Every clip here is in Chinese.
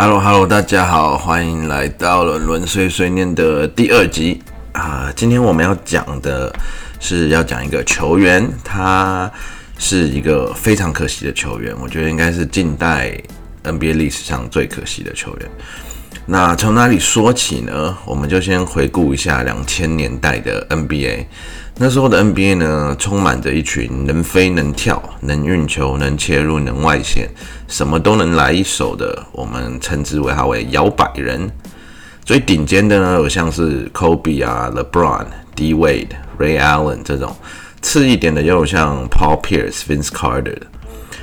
Hello Hello，大家好，欢迎来到了轮碎碎念的第二集啊！今天我们要讲的是要讲一个球员，他是一个非常可惜的球员，我觉得应该是近代 NBA 历史上最可惜的球员。那从哪里说起呢？我们就先回顾一下两千年代的 NBA。那时候的 NBA 呢，充满着一群能飞能跳、能运球、能切入、能外线，什么都能来一手的，我们称之为他为摇摆人。最顶尖的呢，有像是 Kobe 啊、LeBron、D Wade、Ray Allen 这种；次一点的，又有像 Paul Pierce、Vince Carter。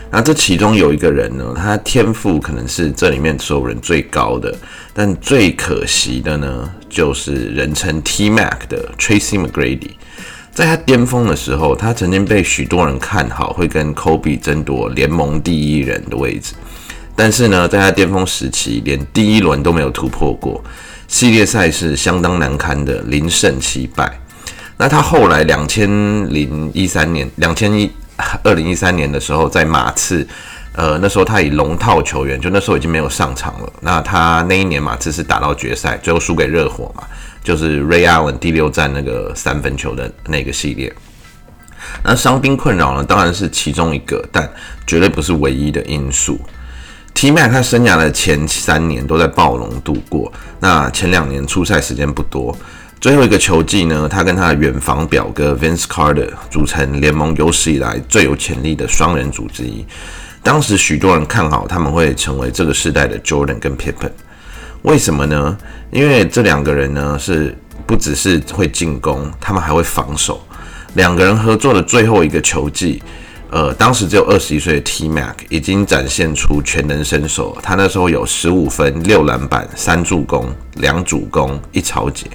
那这其中有一个人呢，他天赋可能是这里面所有人最高的，但最可惜的呢，就是人称 T Mac 的 Tracy McGrady。在他巅峰的时候，他曾经被许多人看好会跟 Kobe 争夺联盟第一人的位置。但是呢，在他巅峰时期，连第一轮都没有突破过，系列赛是相当难堪的，零胜七败。那他后来两千零一三年、两千一二零一三年的时候，在马刺，呃，那时候他以龙套球员，就那时候已经没有上场了。那他那一年马刺是打到决赛，最后输给热火嘛。就是 Ray Allen 第六战那个三分球的那个系列，那伤兵困扰呢，当然是其中一个，但绝对不是唯一的因素。T Mac 他生涯的前三年都在暴龙度过，那前两年出赛时间不多，最后一个球季呢，他跟他的远房表哥 Vince Carter 组成联盟有史以来最有潜力的双人组之一。当时许多人看好他们会成为这个时代的 Jordan 跟 Pippen。为什么呢？因为这两个人呢是不只是会进攻，他们还会防守。两个人合作的最后一个球季，呃，当时只有二十一岁的 T Mac 已经展现出全能身手。他那时候有十五分、六篮板、三助攻、两主攻、一超节。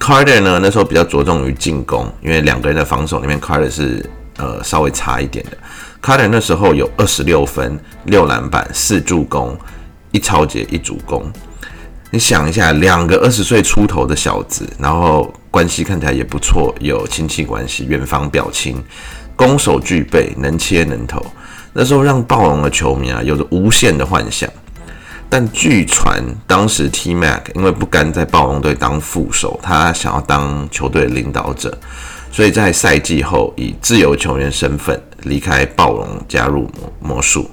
Carter 呢那时候比较着重于进攻，因为两个人的防守里面，Carter 是呃稍微差一点的。Carter 那时候有二十六分、六篮板、四助攻、一超节、一主攻。你想一下，两个二十岁出头的小子，然后关系看起来也不错，有亲戚关系，远房表亲，攻守俱备，能切能投。那时候让暴龙的球迷啊有着无限的幻想。但据传，当时 T Mac 因为不甘在暴龙队当副手，他想要当球队领导者，所以在赛季后以自由球员身份离开暴龙，加入魔魔术。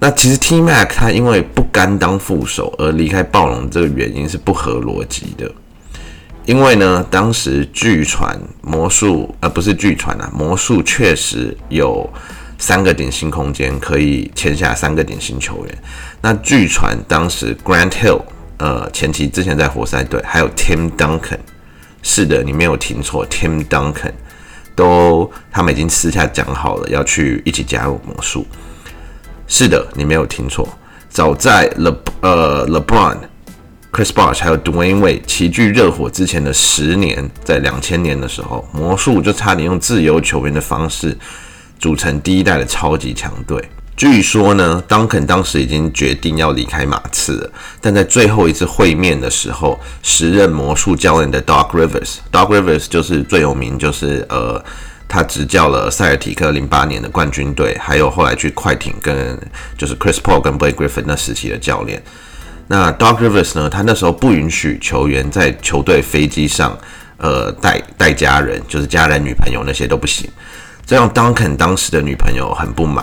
那其实 T Mac 他因为不甘当副手而离开暴龙，这个原因是不合逻辑的。因为呢，当时据传魔术，而不是据传啊，魔术确实有三个顶薪空间可以签下三个顶薪球员。那据传当时 Grant Hill，呃，前期之前在活塞队，还有 Tim Duncan，是的，你没有听错，Tim Duncan 都他们已经私下讲好了要去一起加入魔术。是的，你没有听错。早在 Le 呃 LeBron、Chris Bosh 还有 Dwayne Wade 齐聚热火之前的十年，在两千年的时候，魔术就差点用自由球员的方式组成第一代的超级强队。据说呢，Duncan 当时已经决定要离开马刺了，但在最后一次会面的时候，时任魔术教练的 Doc Rivers，Doc Rivers 就是最有名，就是呃。他执教了塞尔提克零八年的冠军队，还有后来去快艇跟就是 Chris Paul 跟 Blake Griffin 那时期的教练。那 Doc Rivers 呢？他那时候不允许球员在球队飞机上，呃，带带家人，就是家人、女朋友那些都不行。这让 Duncan 当时的女朋友很不满。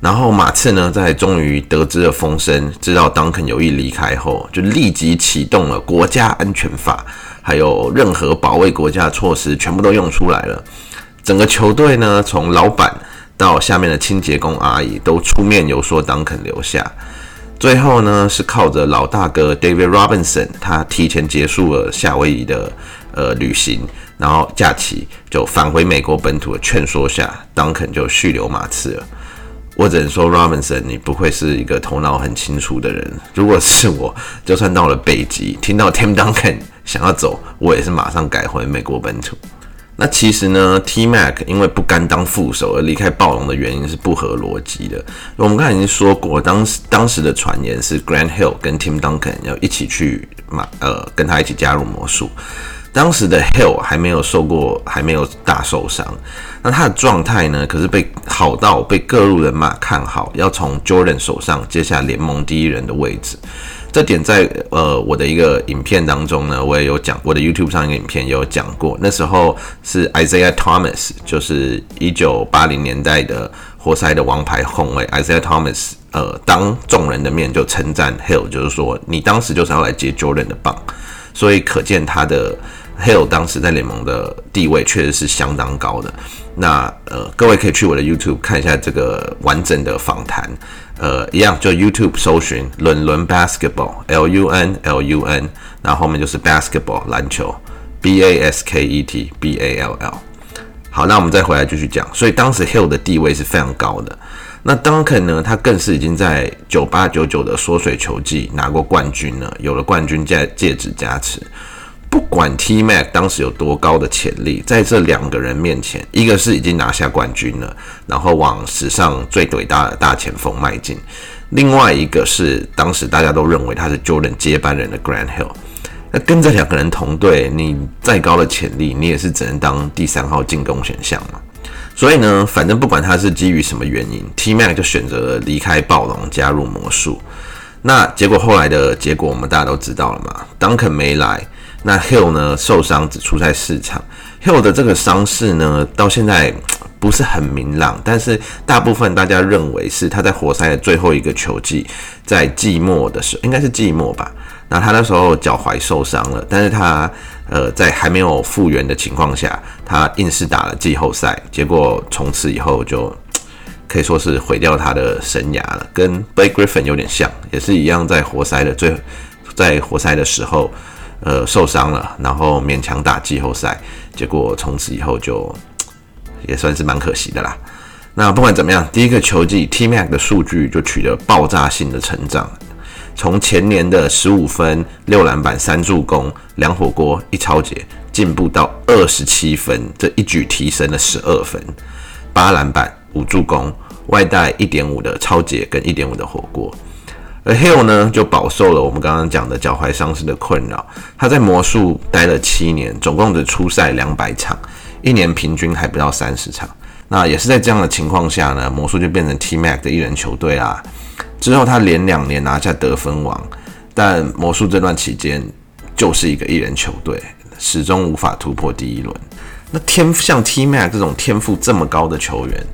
然后马刺呢，在终于得知了风声，知道 Duncan 有意离开后，就立即启动了国家安全法，还有任何保卫国家的措施，全部都用出来了。整个球队呢，从老板到下面的清洁工阿姨都出面游说当肯留下。最后呢，是靠着老大哥 David Robinson，他提前结束了夏威夷的呃旅行，然后假期就返回美国本土的劝说下，当肯就续留马刺了。我只能说，Robinson，你不会是一个头脑很清楚的人。如果是我，就算到了北极，听到 Tim Duncan 想要走，我也是马上改回美国本土。那其实呢，T Mac 因为不甘当副手而离开暴龙的原因是不合逻辑的。我们刚才已经说过，当时当时的传言是 Grant Hill 跟 Tim Duncan 要一起去马呃跟他一起加入魔术，当时的 Hill 还没有受过，还没有大受伤。那他的状态呢？可是被好到被各路人马看好，要从 Jordan 手上接下联盟第一人的位置。这点在呃我的一个影片当中呢，我也有讲，我的 YouTube 上一个影片也有讲过。那时候是 Isaiah Thomas，就是一九八零年代的活塞的王牌后卫 Isaiah Thomas，呃，当众人的面就称赞 Hill，就是说你当时就是要来接 Jordan 的棒，所以可见他的。Hill 当时在联盟的地位确实是相当高的。那呃，各位可以去我的 YouTube 看一下这个完整的访谈。呃，一样就 YouTube 搜寻“伦伦 Basketball”，L U N L U N，然后后面就是 Basketball 篮球，B A S K E T B A L L。好，那我们再回来继续讲。所以当时 Hill 的地位是非常高的。那 Duncan 呢？他更是已经在九八九九的缩水球季拿过冠军了，有了冠军戒戒指加持。不管 T Mac 当时有多高的潜力，在这两个人面前，一个是已经拿下冠军了，然后往史上最伟大的大前锋迈进；另外一个是当时大家都认为他是 Jordan 接班人的 Grant Hill。那跟这两个人同队，你再高的潜力，你也是只能当第三号进攻选项嘛。所以呢，反正不管他是基于什么原因，T Mac 就选择了离开暴龙，加入魔术。那结果后来的结果，我们大家都知道了嘛，Duncan 没来。那 Hill 呢受伤只出在市场，Hill 的这个伤势呢到现在不是很明朗，但是大部分大家认为是他在活塞的最后一个球季，在季末的时候，应该是季末吧。那他那时候脚踝受伤了，但是他呃在还没有复原的情况下，他硬是打了季后赛，结果从此以后就可以说是毁掉他的生涯了，跟 Blake Griffin 有点像，也是一样在活塞的最在活塞的时候。呃，受伤了，然后勉强打季后赛，结果从此以后就也算是蛮可惜的啦。那不管怎么样，第一个球季 T Mac 的数据就取得爆炸性的成长，从前年的十五分、六篮板、三助攻、两火锅、一超节，进步到二十七分，这一举提升了十二分、八篮板、五助攻，外带一点五的超节跟一点五的火锅。而 Hill 呢，就饱受了我们刚刚讲的脚踝伤势的困扰。他在魔术待了七年，总共只出赛两百场，一年平均还不到三十场。那也是在这样的情况下呢，魔术就变成 T Mac 的一人球队啦。之后他连两年拿下得分王，但魔术这段期间就是一个一人球队，始终无法突破第一轮。那天像 T Mac 这种天赋这么高的球员。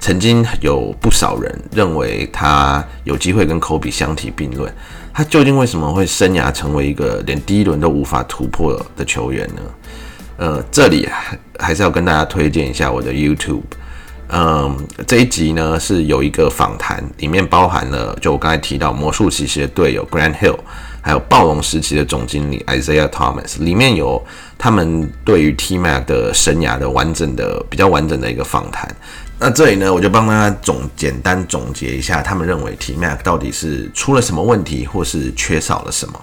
曾经有不少人认为他有机会跟科比相提并论，他究竟为什么会生涯成为一个连第一轮都无法突破的球员呢？呃，这里还是要跟大家推荐一下我的 YouTube，嗯，这一集呢是有一个访谈，里面包含了就我刚才提到魔术骑士的队友 Grant Hill，还有暴龙时期的总经理 Isaiah Thomas，里面有他们对于 T Mac 的生涯的完整的比较完整的一个访谈。那这里呢，我就帮大家总简单总结一下，他们认为 T Mac 到底是出了什么问题，或是缺少了什么。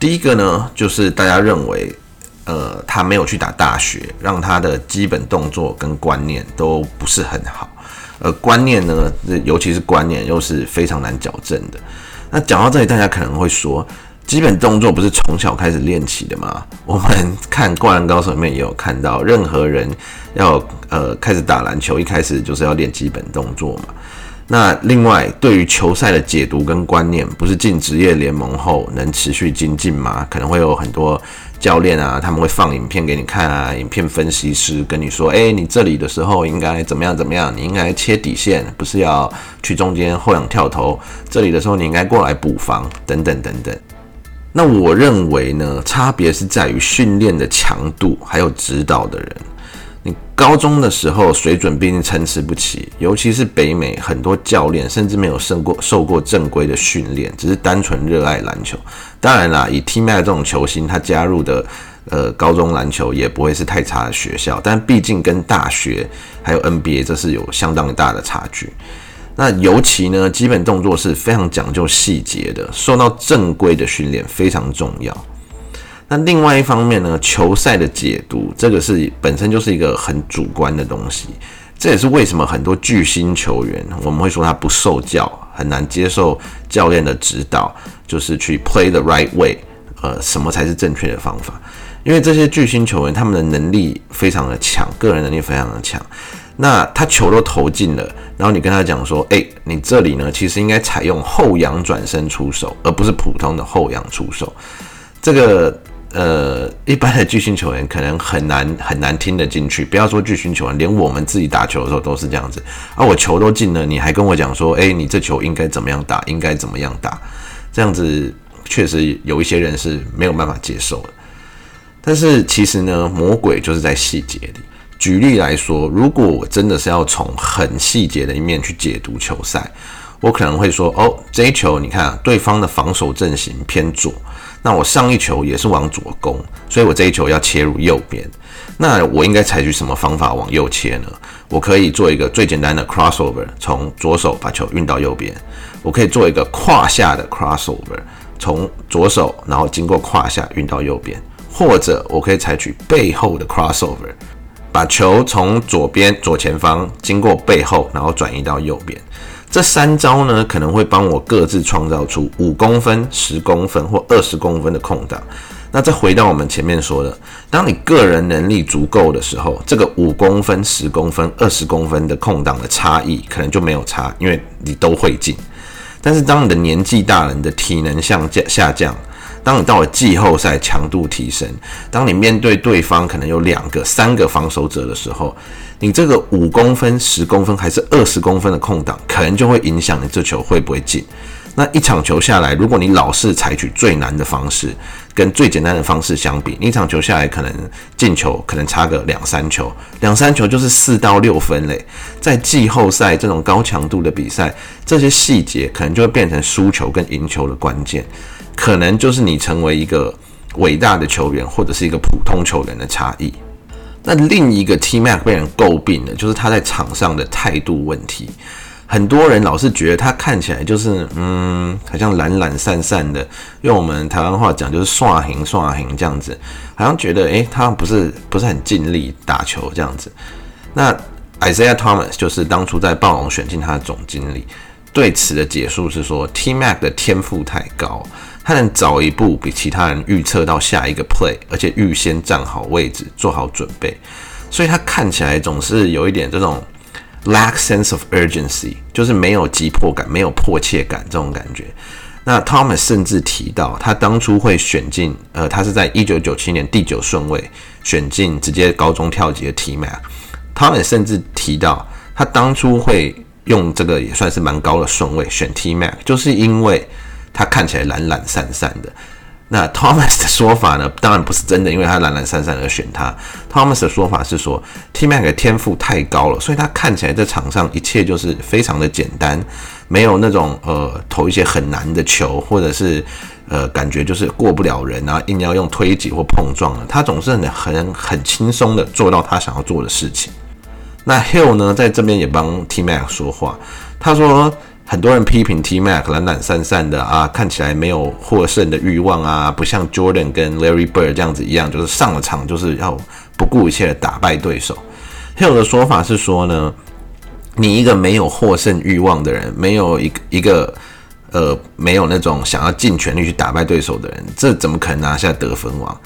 第一个呢，就是大家认为，呃，他没有去打大学，让他的基本动作跟观念都不是很好。呃，观念呢，尤其是观念，又是非常难矫正的。那讲到这里，大家可能会说。基本动作不是从小开始练起的吗？我们看《灌篮高手》里面也有看到，任何人要呃开始打篮球，一开始就是要练基本动作嘛。那另外，对于球赛的解读跟观念，不是进职业联盟后能持续精进吗？可能会有很多教练啊，他们会放影片给你看啊，影片分析师跟你说，哎，你这里的时候应该怎么样怎么样？你应该切底线，不是要去中间后仰跳投。这里的时候你应该过来补防，等等等等。那我认为呢，差别是在于训练的强度，还有指导的人。你高中的时候水准毕竟参差不齐，尤其是北美很多教练甚至没有受过受过正规的训练，只是单纯热爱篮球。当然啦，以 T Mac 这种球星，他加入的呃高中篮球也不会是太差的学校，但毕竟跟大学还有 NBA 这是有相当大的差距。那尤其呢，基本动作是非常讲究细节的，受到正规的训练非常重要。那另外一方面呢，球赛的解读，这个是本身就是一个很主观的东西。这也是为什么很多巨星球员，我们会说他不受教，很难接受教练的指导，就是去 play the right way，呃什么才是正确的方法，因为这些巨星球员他们的能力非常的强，个人能力非常的强。那他球都投进了，然后你跟他讲说，哎，你这里呢其实应该采用后仰转身出手，而不是普通的后仰出手。这个呃，一般的巨星球员可能很难很难听得进去。不要说巨星球员，连我们自己打球的时候都是这样子。啊，我球都进了，你还跟我讲说，哎，你这球应该怎么样打，应该怎么样打？这样子确实有一些人是没有办法接受的。但是其实呢，魔鬼就是在细节里。举例来说，如果我真的是要从很细节的一面去解读球赛，我可能会说：哦，这一球你看，对方的防守阵型偏左，那我上一球也是往左攻，所以我这一球要切入右边。那我应该采取什么方法往右切呢？我可以做一个最简单的 crossover，从左手把球运到右边。我可以做一个胯下的 crossover，从左手然后经过胯下运到右边，或者我可以采取背后的 crossover。把球从左边左前方经过背后，然后转移到右边。这三招呢，可能会帮我各自创造出五公分、十公分或二十公分的空档。那再回到我们前面说的，当你个人能力足够的时候，这个五公分、十公分、二十公分的空档的差异可能就没有差，因为你都会进。但是当你的年纪大了，你的体能下降下降。当你到了季后赛，强度提升，当你面对对方可能有两个、三个防守者的时候，你这个五公分、十公分还是二十公分的空档，可能就会影响你这球会不会进。那一场球下来，如果你老是采取最难的方式，跟最简单的方式相比，你一场球下来可能进球可能差个两三球，两三球就是四到六分嘞。在季后赛这种高强度的比赛，这些细节可能就会变成输球跟赢球的关键。可能就是你成为一个伟大的球员，或者是一个普通球员的差异。那另一个 T Mac 被人诟病的，就是他在场上的态度问题。很多人老是觉得他看起来就是，嗯，好像懒懒散散的，用我们台湾话讲就是刷 hình 刷 hình 这样子，好像觉得，诶，他不是不是很尽力打球这样子。那 Isaiah Thomas 就是当初在暴龙选进他的总经理，对此的解述是说，T Mac 的天赋太高。他能早一步比其他人预测到下一个 play，而且预先站好位置，做好准备，所以他看起来总是有一点这种 lack sense of urgency，就是没有急迫感，没有迫切感这种感觉。那 Thomas 甚至提到，他当初会选进，呃，他是在一九九七年第九顺位选进直接高中跳级的 T Mac。Thomas 甚至提到，他当初会用这个也算是蛮高的顺位选 T Mac，就是因为。他看起来懒懒散散的，那 Thomas 的说法呢？当然不是真的，因为他懒懒散散而选他。Thomas 的说法是说，T Mac 的天赋太高了，所以他看起来在场上一切就是非常的简单，没有那种呃投一些很难的球，或者是呃感觉就是过不了人啊，硬要用推挤或碰撞了。他总是很很很轻松的做到他想要做的事情。那 Hill 呢，在这边也帮 T Mac 说话，他说。很多人批评 T Mac 懒懒散散的啊，看起来没有获胜的欲望啊，不像 Jordan 跟 Larry Bird 这样子一样，就是上了场就是要不顾一切的打败对手。还有的说法是说呢，你一个没有获胜欲望的人，没有一个一个呃没有那种想要尽全力去打败对手的人，这怎么可能拿下得分王？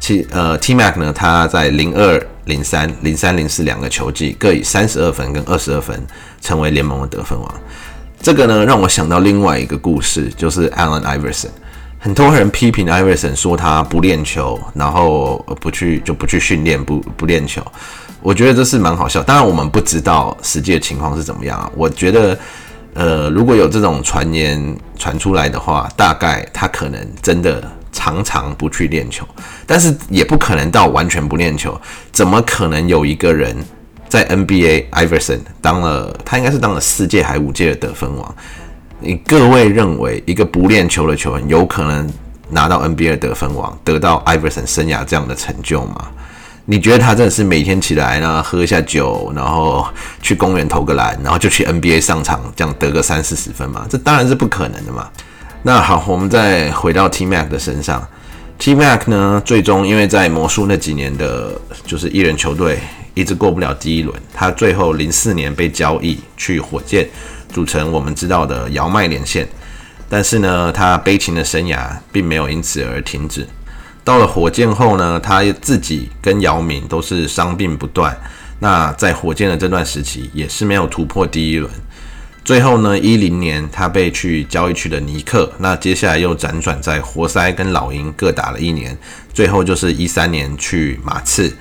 其呃 T Mac 呢，他在零二零三零三零四两个球季各以三十二分跟二十二分成为联盟的得分王。这个呢，让我想到另外一个故事，就是 Allen Iverson。很多人批评 Iverson 说他不练球，然后不去就不去训练，不不练球。我觉得这是蛮好笑。当然，我们不知道实际的情况是怎么样啊。我觉得，呃，如果有这种传言传出来的话，大概他可能真的常常不去练球，但是也不可能到完全不练球。怎么可能有一个人？在 NBA，Iverson 当了，他应该是当了四届还五届的得分王。你各位认为，一个不练球的球员有可能拿到 NBA 得分王，得到 Iverson 生涯这样的成就吗？你觉得他真的是每天起来呢，喝一下酒，然后去公园投个篮，然后就去 NBA 上场，这样得个三四十分吗？这当然是不可能的嘛。那好，我们再回到 T Mac 的身上。T Mac 呢，最终因为在魔术那几年的，就是艺人球队。一直过不了第一轮，他最后零四年被交易去火箭，组成我们知道的姚麦连线。但是呢，他悲情的生涯并没有因此而停止。到了火箭后呢，他自己跟姚明都是伤病不断。那在火箭的这段时期，也是没有突破第一轮。最后呢，一零年他被去交易去的尼克。那接下来又辗转在活塞跟老鹰各打了一年。最后就是一三年去马刺，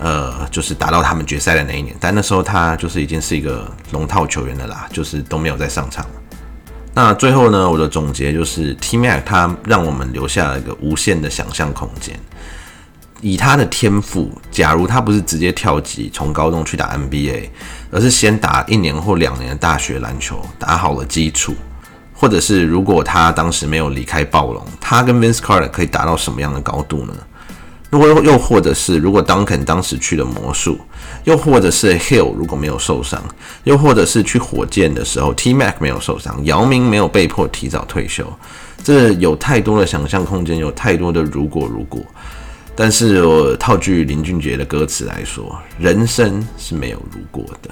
呃，就是打到他们决赛的那一年。但那时候他就是已经是一个龙套球员的啦，就是都没有再上场。那最后呢，我的总结就是 T Mac 他让我们留下了一个无限的想象空间。以他的天赋，假如他不是直接跳级从高中去打 NBA，而是先打一年或两年的大学篮球，打好了基础，或者是如果他当时没有离开暴龙，他跟 Vince Carter 可以达到什么样的高度呢？如果又或者是如果 Duncan 当时去了魔术，又或者是 Hill 如果没有受伤，又或者是去火箭的时候 T Mac 没有受伤，姚明没有被迫提早退休，这有太多的想象空间，有太多的如果如果。但是我套句林俊杰的歌词来说，人生是没有如果的。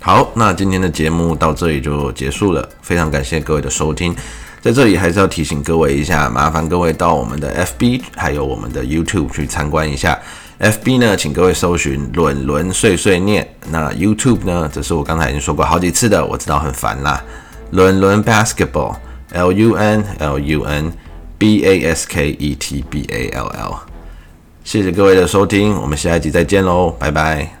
好，那今天的节目到这里就结束了，非常感谢各位的收听。在这里还是要提醒各位一下，麻烦各位到我们的 FB 还有我们的 YouTube 去参观一下。FB 呢，请各位搜寻“伦伦碎碎念”。那 YouTube 呢，这是我刚才已经说过好几次的，我知道很烦啦。伦伦 Basketball，L U N L U N B A S K E T B A L L。谢谢各位的收听，我们下一集再见喽，拜拜。